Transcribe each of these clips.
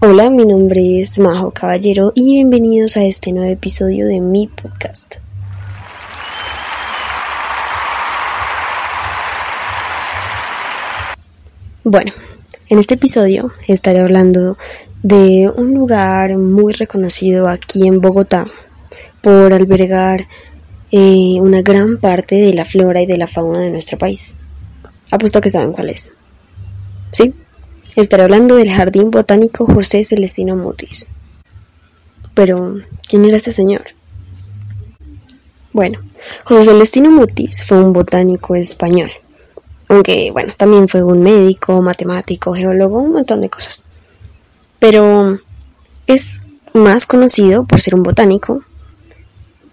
Hola, mi nombre es Majo Caballero y bienvenidos a este nuevo episodio de mi podcast. Bueno, en este episodio estaré hablando de un lugar muy reconocido aquí en Bogotá por albergar eh, una gran parte de la flora y de la fauna de nuestro país. Apuesto que saben cuál es. ¿Sí? Estaré hablando del Jardín Botánico José Celestino Mutis. Pero, ¿quién era este señor? Bueno, José Celestino Mutis fue un botánico español. Aunque, bueno, también fue un médico, matemático, geólogo, un montón de cosas. Pero es más conocido por ser un botánico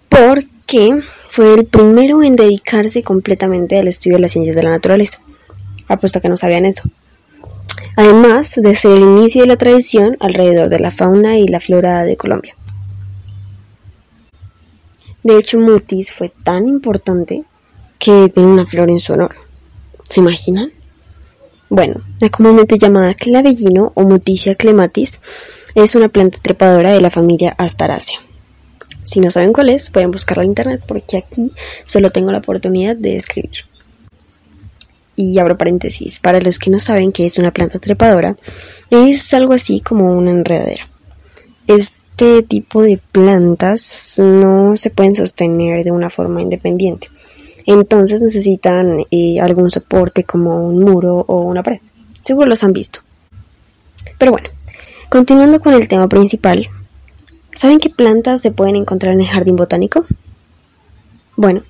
porque fue el primero en dedicarse completamente al estudio de las ciencias de la naturaleza. Apuesto que no sabían eso además de ser el inicio de la tradición alrededor de la fauna y la flora de Colombia. De hecho, Mutis fue tan importante que tiene una flor en su honor. ¿Se imaginan? Bueno, la comúnmente llamada clavellino o Muticia clematis es una planta trepadora de la familia Asteraceae. Si no saben cuál es, pueden buscarlo en internet porque aquí solo tengo la oportunidad de escribir y abro paréntesis, para los que no saben qué es una planta trepadora, es algo así como una enredadera. Este tipo de plantas no se pueden sostener de una forma independiente, entonces necesitan eh, algún soporte como un muro o una pared. Seguro los han visto. Pero bueno, continuando con el tema principal, ¿saben qué plantas se pueden encontrar en el jardín botánico? Bueno,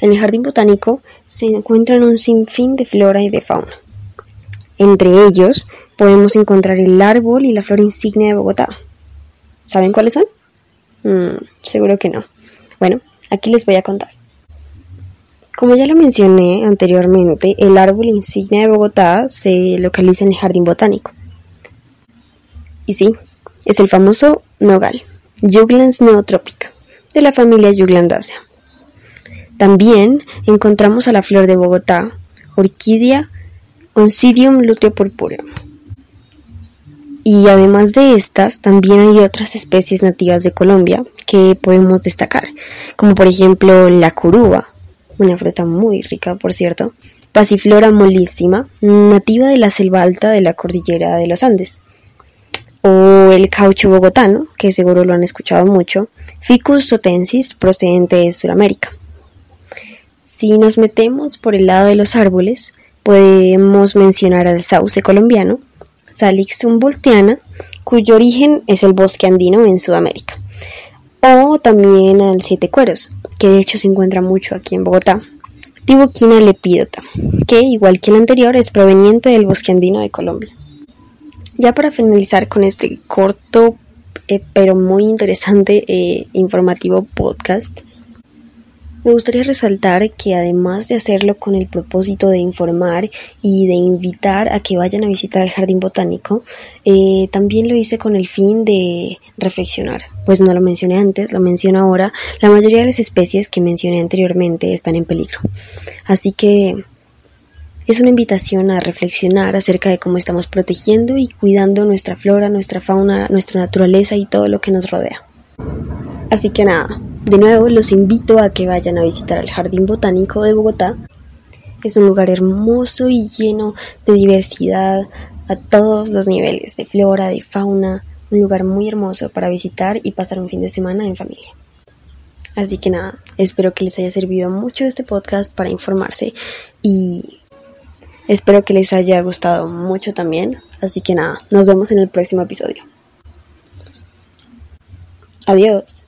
en el jardín botánico se encuentran un sinfín de flora y de fauna. Entre ellos podemos encontrar el árbol y la flor insignia de Bogotá. ¿Saben cuáles son? Mm, seguro que no. Bueno, aquí les voy a contar. Como ya lo mencioné anteriormente, el árbol insignia de Bogotá se localiza en el jardín botánico. Y sí, es el famoso nogal, Juglans neotropica, de la familia Juglandaceae. También encontramos a la flor de Bogotá, orquídea Oncidium luteo. Y además de estas, también hay otras especies nativas de Colombia que podemos destacar, como por ejemplo la curuba, una fruta muy rica, por cierto, Pasiflora molísima, nativa de la selva alta de la cordillera de los Andes, o el caucho bogotano, que seguro lo han escuchado mucho, Ficus sotensis, procedente de Sudamérica. Si nos metemos por el lado de los árboles, podemos mencionar al sauce colombiano, Salix humboldtiana, cuyo origen es el bosque andino en Sudamérica, o también al siete cueros, que de hecho se encuentra mucho aquí en Bogotá, Tibuquina lepidota, que igual que el anterior es proveniente del bosque andino de Colombia. Ya para finalizar con este corto eh, pero muy interesante e informativo podcast, me gustaría resaltar que además de hacerlo con el propósito de informar y de invitar a que vayan a visitar el jardín botánico, eh, también lo hice con el fin de reflexionar. Pues no lo mencioné antes, lo menciono ahora. La mayoría de las especies que mencioné anteriormente están en peligro. Así que es una invitación a reflexionar acerca de cómo estamos protegiendo y cuidando nuestra flora, nuestra fauna, nuestra naturaleza y todo lo que nos rodea. Así que nada, de nuevo los invito a que vayan a visitar el Jardín Botánico de Bogotá. Es un lugar hermoso y lleno de diversidad a todos los niveles, de flora, de fauna, un lugar muy hermoso para visitar y pasar un fin de semana en familia. Así que nada, espero que les haya servido mucho este podcast para informarse y espero que les haya gustado mucho también. Así que nada, nos vemos en el próximo episodio. Adiós.